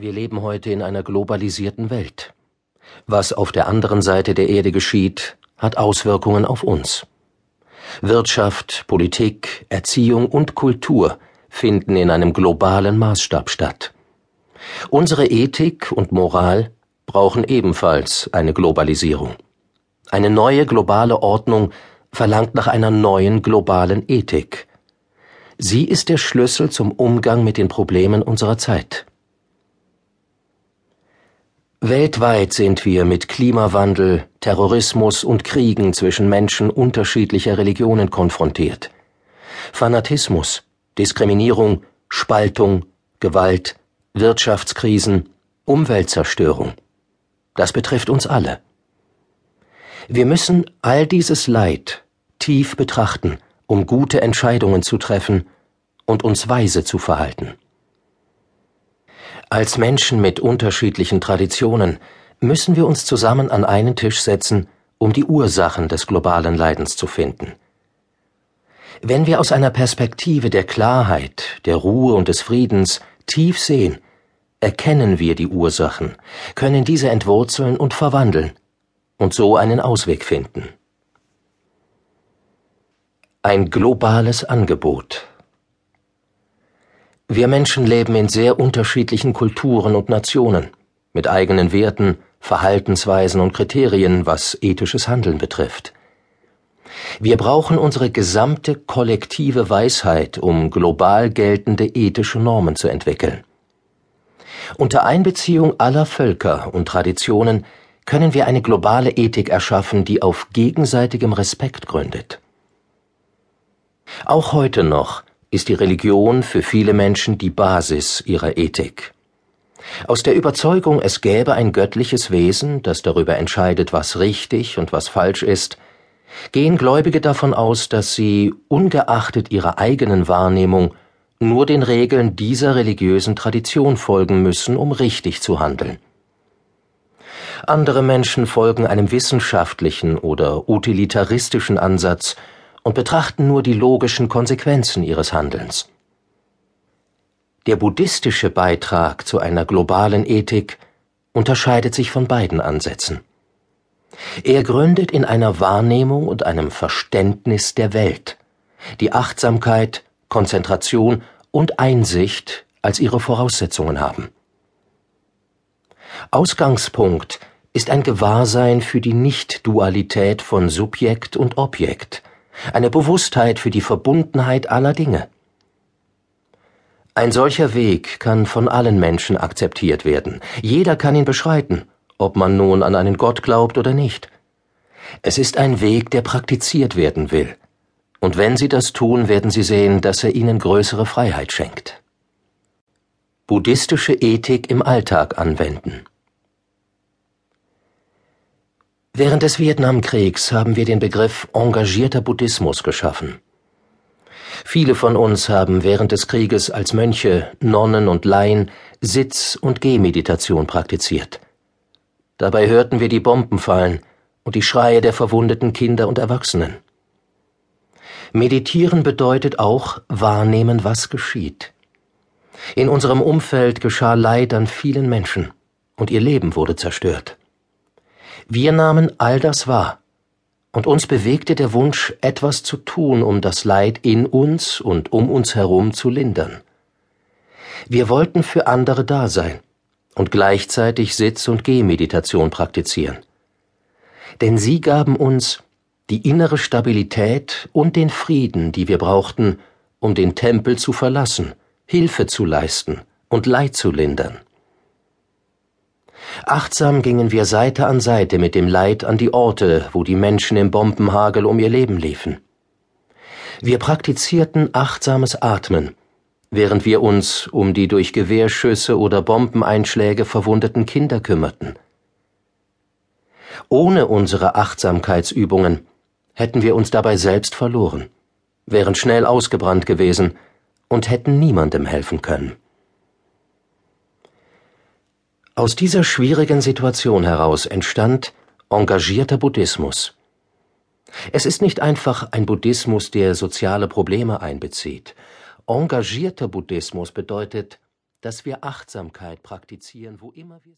Wir leben heute in einer globalisierten Welt. Was auf der anderen Seite der Erde geschieht, hat Auswirkungen auf uns. Wirtschaft, Politik, Erziehung und Kultur finden in einem globalen Maßstab statt. Unsere Ethik und Moral brauchen ebenfalls eine Globalisierung. Eine neue globale Ordnung verlangt nach einer neuen globalen Ethik. Sie ist der Schlüssel zum Umgang mit den Problemen unserer Zeit. Weltweit sind wir mit Klimawandel, Terrorismus und Kriegen zwischen Menschen unterschiedlicher Religionen konfrontiert. Fanatismus, Diskriminierung, Spaltung, Gewalt, Wirtschaftskrisen, Umweltzerstörung. Das betrifft uns alle. Wir müssen all dieses Leid tief betrachten, um gute Entscheidungen zu treffen und uns weise zu verhalten. Als Menschen mit unterschiedlichen Traditionen müssen wir uns zusammen an einen Tisch setzen, um die Ursachen des globalen Leidens zu finden. Wenn wir aus einer Perspektive der Klarheit, der Ruhe und des Friedens tief sehen, erkennen wir die Ursachen, können diese entwurzeln und verwandeln und so einen Ausweg finden. Ein globales Angebot wir Menschen leben in sehr unterschiedlichen Kulturen und Nationen, mit eigenen Werten, Verhaltensweisen und Kriterien, was ethisches Handeln betrifft. Wir brauchen unsere gesamte kollektive Weisheit, um global geltende ethische Normen zu entwickeln. Unter Einbeziehung aller Völker und Traditionen können wir eine globale Ethik erschaffen, die auf gegenseitigem Respekt gründet. Auch heute noch ist die Religion für viele Menschen die Basis ihrer Ethik. Aus der Überzeugung, es gäbe ein göttliches Wesen, das darüber entscheidet, was richtig und was falsch ist, gehen Gläubige davon aus, dass sie, ungeachtet ihrer eigenen Wahrnehmung, nur den Regeln dieser religiösen Tradition folgen müssen, um richtig zu handeln. Andere Menschen folgen einem wissenschaftlichen oder utilitaristischen Ansatz und betrachten nur die logischen Konsequenzen ihres Handelns. Der buddhistische Beitrag zu einer globalen Ethik unterscheidet sich von beiden Ansätzen. Er gründet in einer Wahrnehmung und einem Verständnis der Welt, die Achtsamkeit, Konzentration und Einsicht als ihre Voraussetzungen haben. Ausgangspunkt ist ein Gewahrsein für die Nicht-Dualität von Subjekt und Objekt, eine Bewusstheit für die Verbundenheit aller Dinge. Ein solcher Weg kann von allen Menschen akzeptiert werden. Jeder kann ihn beschreiten, ob man nun an einen Gott glaubt oder nicht. Es ist ein Weg, der praktiziert werden will. Und wenn Sie das tun, werden Sie sehen, dass er Ihnen größere Freiheit schenkt. Buddhistische Ethik im Alltag anwenden. Während des Vietnamkriegs haben wir den Begriff engagierter Buddhismus geschaffen. Viele von uns haben während des Krieges als Mönche, Nonnen und Laien Sitz- und Gehmeditation praktiziert. Dabei hörten wir die Bomben fallen und die Schreie der verwundeten Kinder und Erwachsenen. Meditieren bedeutet auch wahrnehmen, was geschieht. In unserem Umfeld geschah Leid an vielen Menschen und ihr Leben wurde zerstört. Wir nahmen all das wahr, und uns bewegte der Wunsch, etwas zu tun, um das Leid in uns und um uns herum zu lindern. Wir wollten für andere da sein und gleichzeitig Sitz- und Gehmeditation praktizieren. Denn sie gaben uns die innere Stabilität und den Frieden, die wir brauchten, um den Tempel zu verlassen, Hilfe zu leisten und Leid zu lindern. Achtsam gingen wir Seite an Seite mit dem Leid an die Orte, wo die Menschen im Bombenhagel um ihr Leben liefen. Wir praktizierten achtsames Atmen, während wir uns um die durch Gewehrschüsse oder Bombeneinschläge verwundeten Kinder kümmerten. Ohne unsere Achtsamkeitsübungen hätten wir uns dabei selbst verloren, wären schnell ausgebrannt gewesen und hätten niemandem helfen können. Aus dieser schwierigen Situation heraus entstand engagierter Buddhismus. Es ist nicht einfach ein Buddhismus, der soziale Probleme einbezieht. Engagierter Buddhismus bedeutet dass wir Achtsamkeit praktizieren, wo immer wir